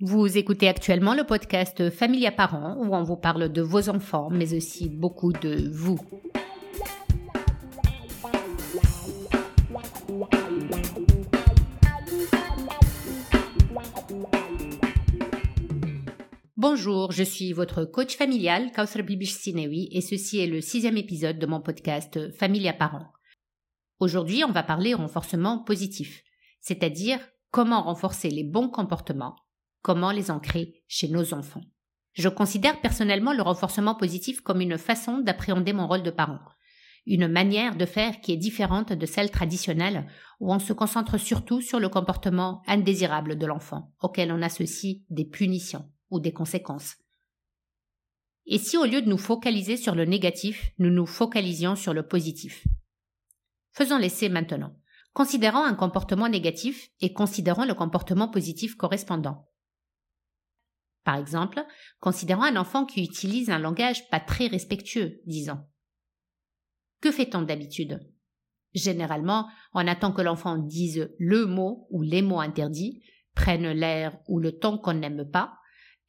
Vous écoutez actuellement le podcast Familia Parents où on vous parle de vos enfants mais aussi beaucoup de vous. Bonjour, je suis votre coach familial, Kausra Bibish Sinewi, et ceci est le sixième épisode de mon podcast Familia Parents. Aujourd'hui, on va parler renforcement positif, c'est-à-dire comment renforcer les bons comportements comment les ancrer chez nos enfants. Je considère personnellement le renforcement positif comme une façon d'appréhender mon rôle de parent, une manière de faire qui est différente de celle traditionnelle où on se concentre surtout sur le comportement indésirable de l'enfant, auquel on associe des punitions ou des conséquences. Et si au lieu de nous focaliser sur le négatif, nous nous focalisions sur le positif? Faisons l'essai maintenant. Considérons un comportement négatif et considérons le comportement positif correspondant. Par exemple, considérons un enfant qui utilise un langage pas très respectueux, disons. Que fait-on d'habitude? Généralement, on attend que l'enfant dise le mot ou les mots interdits, prenne l'air ou le ton qu'on n'aime pas,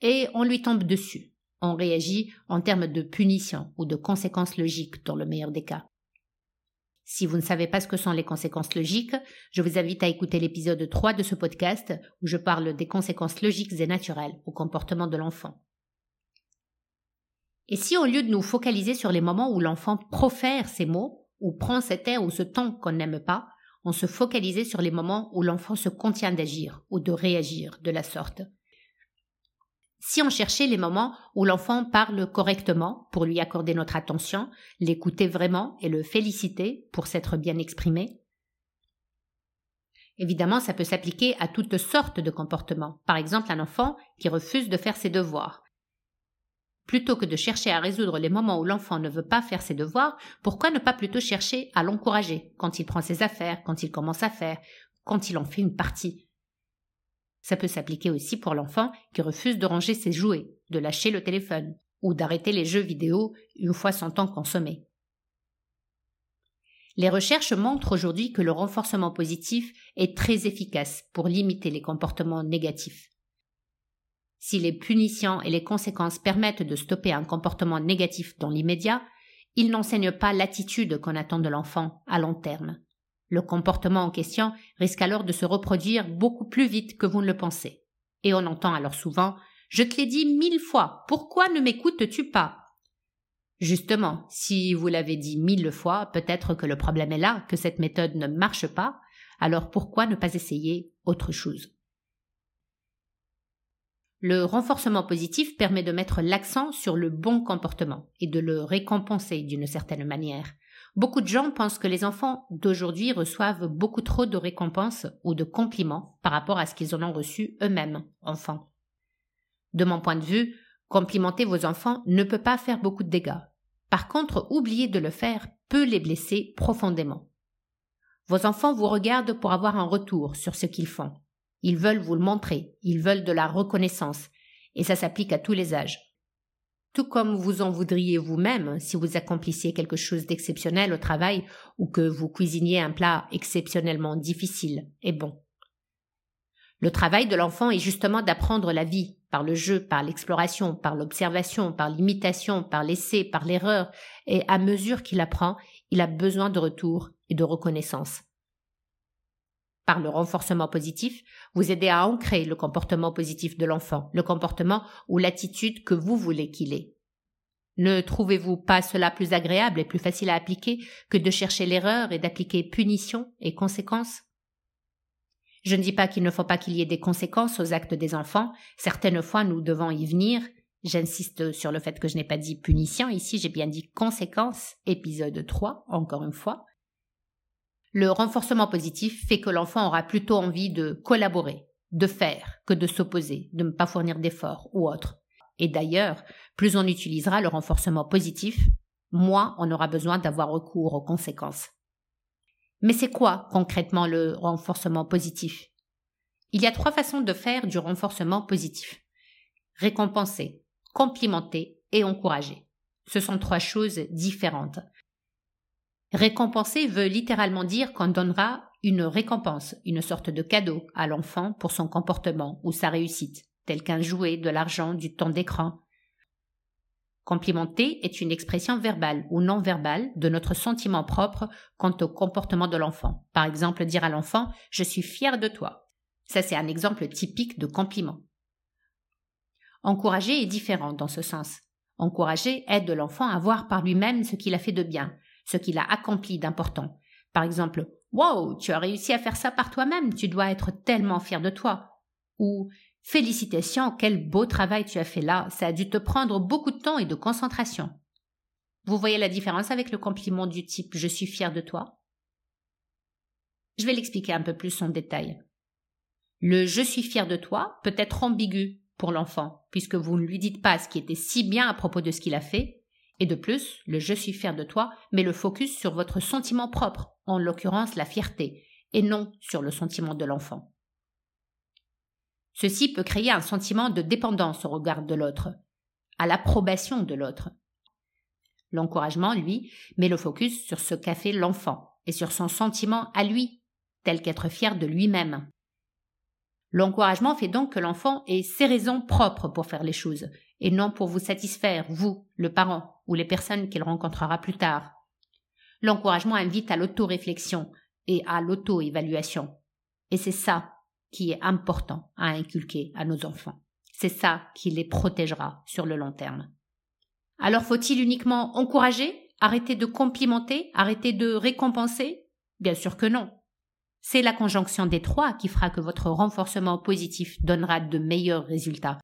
et on lui tombe dessus. On réagit en termes de punition ou de conséquences logiques dans le meilleur des cas. Si vous ne savez pas ce que sont les conséquences logiques, je vous invite à écouter l'épisode 3 de ce podcast où je parle des conséquences logiques et naturelles au comportement de l'enfant. Et si au lieu de nous focaliser sur les moments où l'enfant profère ces mots, ou prend cet air ou ce ton qu'on n'aime pas, on se focalisait sur les moments où l'enfant se contient d'agir ou de réagir de la sorte si on cherchait les moments où l'enfant parle correctement pour lui accorder notre attention, l'écouter vraiment et le féliciter pour s'être bien exprimé? Évidemment, ça peut s'appliquer à toutes sortes de comportements. Par exemple, un enfant qui refuse de faire ses devoirs. Plutôt que de chercher à résoudre les moments où l'enfant ne veut pas faire ses devoirs, pourquoi ne pas plutôt chercher à l'encourager quand il prend ses affaires, quand il commence à faire, quand il en fait une partie? Ça peut s'appliquer aussi pour l'enfant qui refuse de ranger ses jouets, de lâcher le téléphone ou d'arrêter les jeux vidéo une fois son temps consommé. Les recherches montrent aujourd'hui que le renforcement positif est très efficace pour limiter les comportements négatifs. Si les punitions et les conséquences permettent de stopper un comportement négatif dans l'immédiat, ils n'enseignent pas l'attitude qu'on attend de l'enfant à long terme. Le comportement en question risque alors de se reproduire beaucoup plus vite que vous ne le pensez. Et on entend alors souvent Je te l'ai dit mille fois, pourquoi ne m'écoutes-tu pas? Justement, si vous l'avez dit mille fois, peut-être que le problème est là, que cette méthode ne marche pas, alors pourquoi ne pas essayer autre chose? Le renforcement positif permet de mettre l'accent sur le bon comportement et de le récompenser d'une certaine manière. Beaucoup de gens pensent que les enfants d'aujourd'hui reçoivent beaucoup trop de récompenses ou de compliments par rapport à ce qu'ils en ont reçu eux-mêmes, enfants. De mon point de vue, complimenter vos enfants ne peut pas faire beaucoup de dégâts. Par contre, oublier de le faire peut les blesser profondément. Vos enfants vous regardent pour avoir un retour sur ce qu'ils font. Ils veulent vous le montrer, ils veulent de la reconnaissance, et ça s'applique à tous les âges tout comme vous en voudriez vous-même si vous accomplissiez quelque chose d'exceptionnel au travail ou que vous cuisiniez un plat exceptionnellement difficile et bon. Le travail de l'enfant est justement d'apprendre la vie par le jeu, par l'exploration, par l'observation, par l'imitation, par l'essai, par l'erreur, et à mesure qu'il apprend, il a besoin de retour et de reconnaissance par le renforcement positif, vous aidez à ancrer le comportement positif de l'enfant, le comportement ou l'attitude que vous voulez qu'il ait. Ne trouvez-vous pas cela plus agréable et plus facile à appliquer que de chercher l'erreur et d'appliquer punition et conséquences Je ne dis pas qu'il ne faut pas qu'il y ait des conséquences aux actes des enfants, certaines fois nous devons y venir, J'insiste sur le fait que je n'ai pas dit punition ici, j'ai bien dit conséquences, épisode 3, encore une fois. Le renforcement positif fait que l'enfant aura plutôt envie de collaborer, de faire, que de s'opposer, de ne pas fournir d'efforts ou autre. Et d'ailleurs, plus on utilisera le renforcement positif, moins on aura besoin d'avoir recours aux conséquences. Mais c'est quoi concrètement le renforcement positif? Il y a trois façons de faire du renforcement positif. Récompenser, complimenter et encourager. Ce sont trois choses différentes. Récompenser veut littéralement dire qu'on donnera une récompense, une sorte de cadeau à l'enfant pour son comportement ou sa réussite. tels qu'un jouet, de l'argent, du temps d'écran. Complimenter est une expression verbale ou non verbale de notre sentiment propre quant au comportement de l'enfant. Par exemple, dire à l'enfant Je suis fier de toi. Ça, c'est un exemple typique de compliment. Encourager est différent dans ce sens. Encourager aide l'enfant à voir par lui-même ce qu'il a fait de bien, ce qu'il a accompli d'important. Par exemple, Wow, tu as réussi à faire ça par toi-même, tu dois être tellement fier de toi. Ou Félicitations, quel beau travail tu as fait là, ça a dû te prendre beaucoup de temps et de concentration. Vous voyez la différence avec le compliment du type Je suis fier de toi? Je vais l'expliquer un peu plus en détail. Le Je suis fier de toi peut être ambigu pour l'enfant, puisque vous ne lui dites pas ce qui était si bien à propos de ce qu'il a fait, et de plus, le Je suis fier de toi met le focus sur votre sentiment propre, en l'occurrence la fierté, et non sur le sentiment de l'enfant. Ceci peut créer un sentiment de dépendance au regard de l'autre, à l'approbation de l'autre. L'encouragement, lui, met le focus sur ce qu'a fait l'enfant et sur son sentiment à lui, tel qu'être fier de lui-même. L'encouragement fait donc que l'enfant ait ses raisons propres pour faire les choses, et non pour vous satisfaire, vous, le parent, ou les personnes qu'il rencontrera plus tard. L'encouragement invite à l'auto-réflexion et à l'auto-évaluation. Et c'est ça qui est important à inculquer à nos enfants. C'est ça qui les protégera sur le long terme. Alors faut-il uniquement encourager, arrêter de complimenter, arrêter de récompenser? Bien sûr que non. C'est la conjonction des trois qui fera que votre renforcement positif donnera de meilleurs résultats.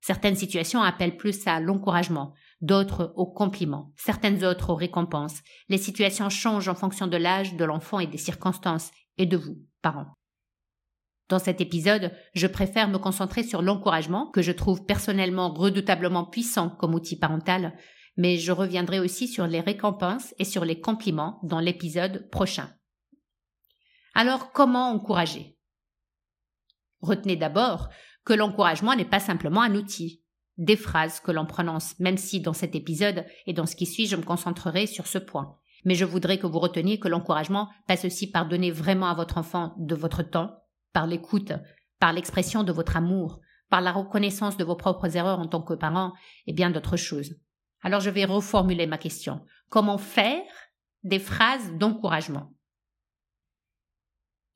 Certaines situations appellent plus à l'encouragement, d'autres au compliment, certaines autres aux récompenses. Les situations changent en fonction de l'âge de l'enfant et des circonstances, et de vous, parents. Dans cet épisode, je préfère me concentrer sur l'encouragement, que je trouve personnellement redoutablement puissant comme outil parental, mais je reviendrai aussi sur les récompenses et sur les compliments dans l'épisode prochain. Alors, comment encourager? Retenez d'abord que l'encouragement n'est pas simplement un outil, des phrases que l'on prononce, même si dans cet épisode et dans ce qui suit je me concentrerai sur ce point. Mais je voudrais que vous reteniez que l'encouragement passe aussi par donner vraiment à votre enfant de votre temps, par l'écoute, par l'expression de votre amour, par la reconnaissance de vos propres erreurs en tant que parent et bien d'autres choses. Alors je vais reformuler ma question. Comment faire des phrases d'encouragement?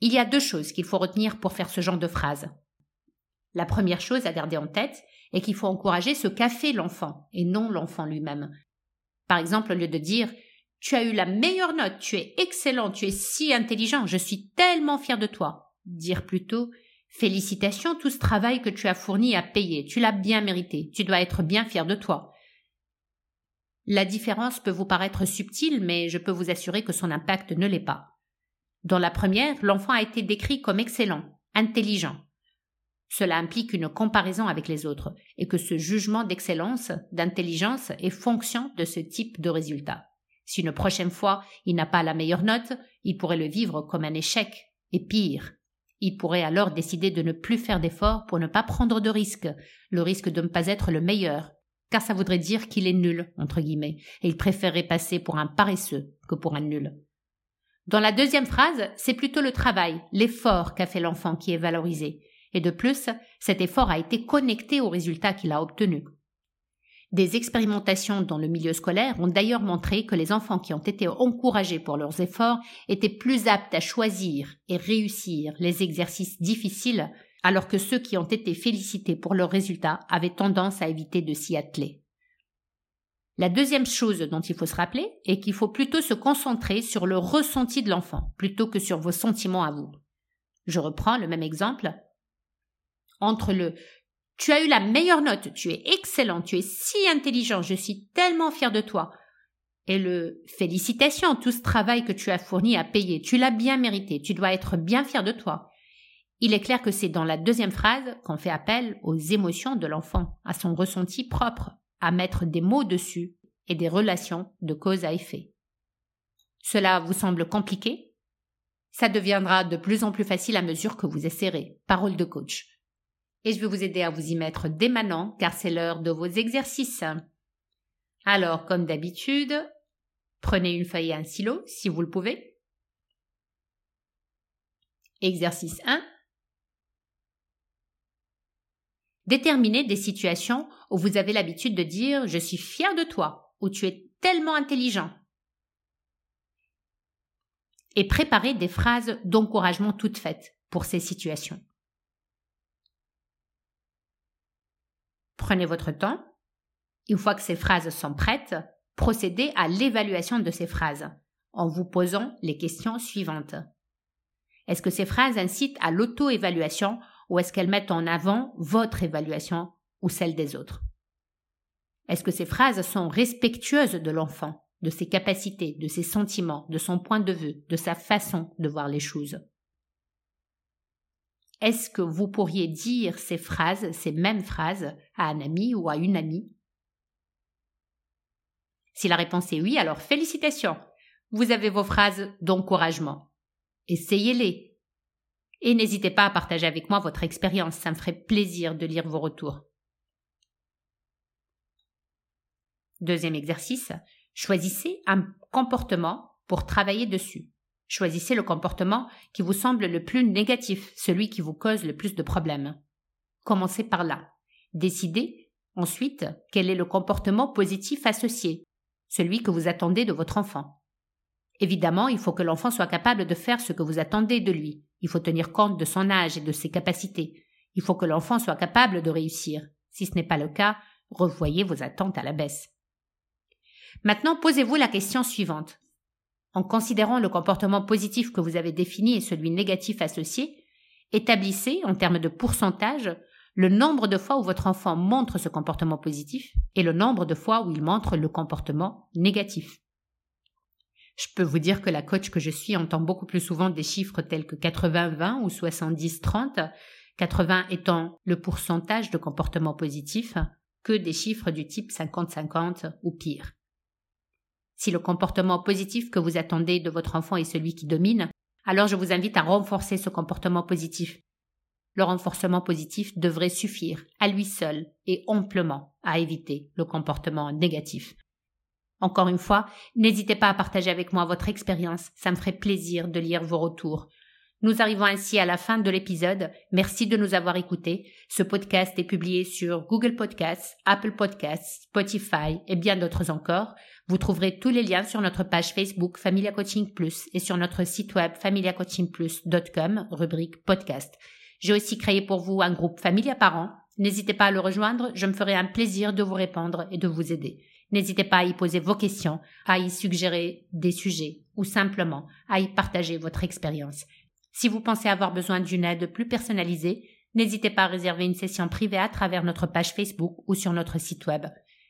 Il y a deux choses qu'il faut retenir pour faire ce genre de phrases. La première chose à garder en tête est qu'il faut encourager ce qu'a fait l'enfant et non l'enfant lui-même. Par exemple, au lieu de dire Tu as eu la meilleure note, tu es excellent, tu es si intelligent, je suis tellement fier de toi dire plutôt Félicitations, tout ce travail que tu as fourni à payer, tu l'as bien mérité, tu dois être bien fier de toi. La différence peut vous paraître subtile, mais je peux vous assurer que son impact ne l'est pas. Dans la première, l'enfant a été décrit comme excellent, intelligent. Cela implique une comparaison avec les autres, et que ce jugement d'excellence, d'intelligence est fonction de ce type de résultat. Si une prochaine fois il n'a pas la meilleure note, il pourrait le vivre comme un échec, et pire, il pourrait alors décider de ne plus faire d'efforts pour ne pas prendre de risques, le risque de ne pas être le meilleur, car ça voudrait dire qu'il est nul, entre guillemets, et il préférerait passer pour un paresseux que pour un nul. Dans la deuxième phrase, c'est plutôt le travail, l'effort qu'a fait l'enfant qui est valorisé, et de plus, cet effort a été connecté au résultat qu'il a obtenu. Des expérimentations dans le milieu scolaire ont d'ailleurs montré que les enfants qui ont été encouragés pour leurs efforts étaient plus aptes à choisir et réussir les exercices difficiles, alors que ceux qui ont été félicités pour leurs résultats avaient tendance à éviter de s'y atteler. La deuxième chose dont il faut se rappeler est qu'il faut plutôt se concentrer sur le ressenti de l'enfant plutôt que sur vos sentiments à vous. Je reprends le même exemple. Entre le tu as eu la meilleure note, tu es excellent, tu es si intelligent, je suis tellement fier de toi. Et le félicitations, tout ce travail que tu as fourni à payer, tu l'as bien mérité, tu dois être bien fier de toi. Il est clair que c'est dans la deuxième phrase qu'on fait appel aux émotions de l'enfant, à son ressenti propre, à mettre des mots dessus et des relations de cause à effet. Cela vous semble compliqué? Ça deviendra de plus en plus facile à mesure que vous essaierez. Parole de coach et je vais vous aider à vous y mettre dès maintenant car c'est l'heure de vos exercices. Alors, comme d'habitude, prenez une feuille et un stylo si vous le pouvez. Exercice 1. Déterminez des situations où vous avez l'habitude de dire je suis fier de toi ou tu es tellement intelligent. Et préparez des phrases d'encouragement toutes faites pour ces situations. Prenez votre temps. Une fois que ces phrases sont prêtes, procédez à l'évaluation de ces phrases en vous posant les questions suivantes. Est-ce que ces phrases incitent à l'auto-évaluation ou est-ce qu'elles mettent en avant votre évaluation ou celle des autres? Est-ce que ces phrases sont respectueuses de l'enfant, de ses capacités, de ses sentiments, de son point de vue, de sa façon de voir les choses? Est-ce que vous pourriez dire ces phrases, ces mêmes phrases, à un ami ou à une amie? Si la réponse est oui, alors félicitations vous avez vos phrases d'encouragement. Essayez-les. Et n'hésitez pas à partager avec moi votre expérience, ça me ferait plaisir de lire vos retours. Deuxième exercice, choisissez un comportement pour travailler dessus. Choisissez le comportement qui vous semble le plus négatif, celui qui vous cause le plus de problèmes. Commencez par là. Décidez ensuite quel est le comportement positif associé, celui que vous attendez de votre enfant. Évidemment, il faut que l'enfant soit capable de faire ce que vous attendez de lui. Il faut tenir compte de son âge et de ses capacités. Il faut que l'enfant soit capable de réussir. Si ce n'est pas le cas, revoyez vos attentes à la baisse. Maintenant, posez-vous la question suivante. En considérant le comportement positif que vous avez défini et celui négatif associé, établissez, en termes de pourcentage, le nombre de fois où votre enfant montre ce comportement positif et le nombre de fois où il montre le comportement négatif. Je peux vous dire que la coach que je suis entend beaucoup plus souvent des chiffres tels que 80-20 ou 70-30, 80 étant le pourcentage de comportement positif, que des chiffres du type 50-50 ou pire. Si le comportement positif que vous attendez de votre enfant est celui qui domine, alors je vous invite à renforcer ce comportement positif. Le renforcement positif devrait suffire à lui seul et amplement à éviter le comportement négatif. Encore une fois, n'hésitez pas à partager avec moi votre expérience, ça me ferait plaisir de lire vos retours. Nous arrivons ainsi à la fin de l'épisode. Merci de nous avoir écoutés. Ce podcast est publié sur Google Podcasts, Apple Podcasts, Spotify et bien d'autres encore. Vous trouverez tous les liens sur notre page Facebook Familia Coaching Plus et sur notre site web familiacoachingplus.com, rubrique podcast. J'ai aussi créé pour vous un groupe Familia Parents. N'hésitez pas à le rejoindre, je me ferai un plaisir de vous répondre et de vous aider. N'hésitez pas à y poser vos questions, à y suggérer des sujets ou simplement à y partager votre expérience. Si vous pensez avoir besoin d'une aide plus personnalisée, n'hésitez pas à réserver une session privée à travers notre page Facebook ou sur notre site web.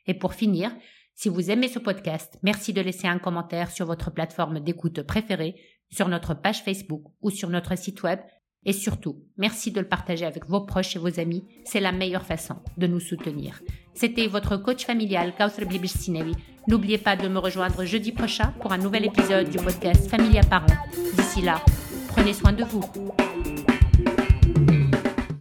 Et pour finir, si vous aimez ce podcast, merci de laisser un commentaire sur votre plateforme d'écoute préférée, sur notre page Facebook ou sur notre site web et surtout, merci de le partager avec vos proches et vos amis. C'est la meilleure façon de nous soutenir. C'était votre coach familial, Kauthar Sinevi. N'oubliez pas de me rejoindre jeudi prochain pour un nouvel épisode du podcast Familia Parents. D'ici là, prenez soin de vous.